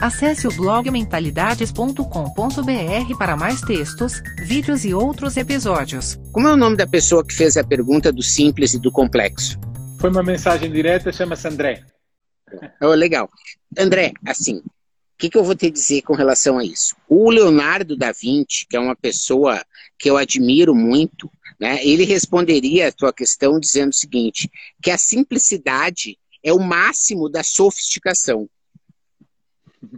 Acesse o blog mentalidades.com.br para mais textos, vídeos e outros episódios. Como é o nome da pessoa que fez a pergunta do simples e do complexo? Foi uma mensagem direta, chama-se André. Oh, legal. André, assim, o que, que eu vou te dizer com relação a isso? O Leonardo da Vinci, que é uma pessoa que eu admiro muito, né, ele responderia a tua questão dizendo o seguinte, que a simplicidade é o máximo da sofisticação.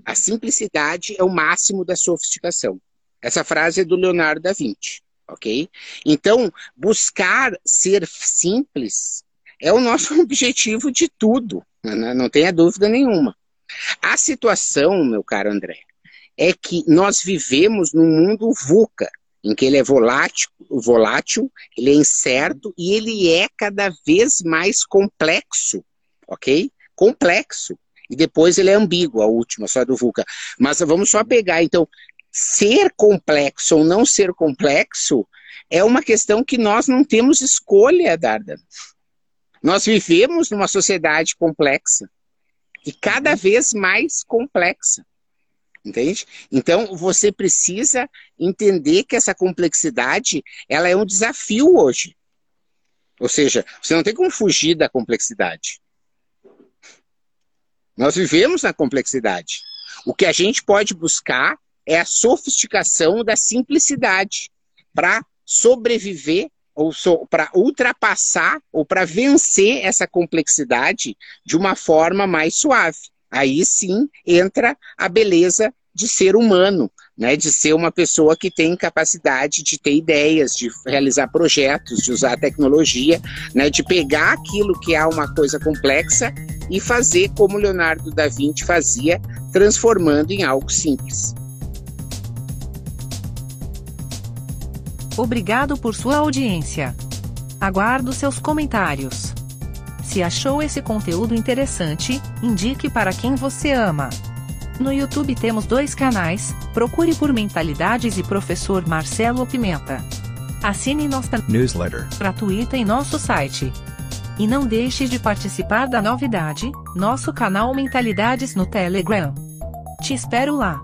A simplicidade é o máximo da sofisticação. Essa frase é do Leonardo da Vinci, ok? Então, buscar ser simples é o nosso objetivo de tudo, né? não tenha dúvida nenhuma. A situação, meu caro André, é que nós vivemos num mundo VUCA, em que ele é volátil, volátil, ele é incerto e ele é cada vez mais complexo, ok? Complexo. E depois ele é ambíguo, a última, só do VUCA. Mas vamos só pegar, então, ser complexo ou não ser complexo é uma questão que nós não temos escolha, Darda. Nós vivemos numa sociedade complexa e cada vez mais complexa. Entende? Então, você precisa entender que essa complexidade, ela é um desafio hoje. Ou seja, você não tem como fugir da complexidade. Nós vivemos na complexidade. O que a gente pode buscar é a sofisticação da simplicidade para sobreviver ou so, para ultrapassar ou para vencer essa complexidade de uma forma mais suave. Aí sim entra a beleza de ser humano, né? de ser uma pessoa que tem capacidade de ter ideias, de realizar projetos, de usar tecnologia, né? de pegar aquilo que é uma coisa complexa e fazer como Leonardo da Vinci fazia, transformando em algo simples. Obrigado por sua audiência. Aguardo seus comentários. Se achou esse conteúdo interessante, indique para quem você ama. No YouTube temos dois canais, procure por Mentalidades e Professor Marcelo Pimenta. Assine nossa Newsletter. gratuita em nosso site. E não deixe de participar da novidade, nosso canal Mentalidades no Telegram. Te espero lá.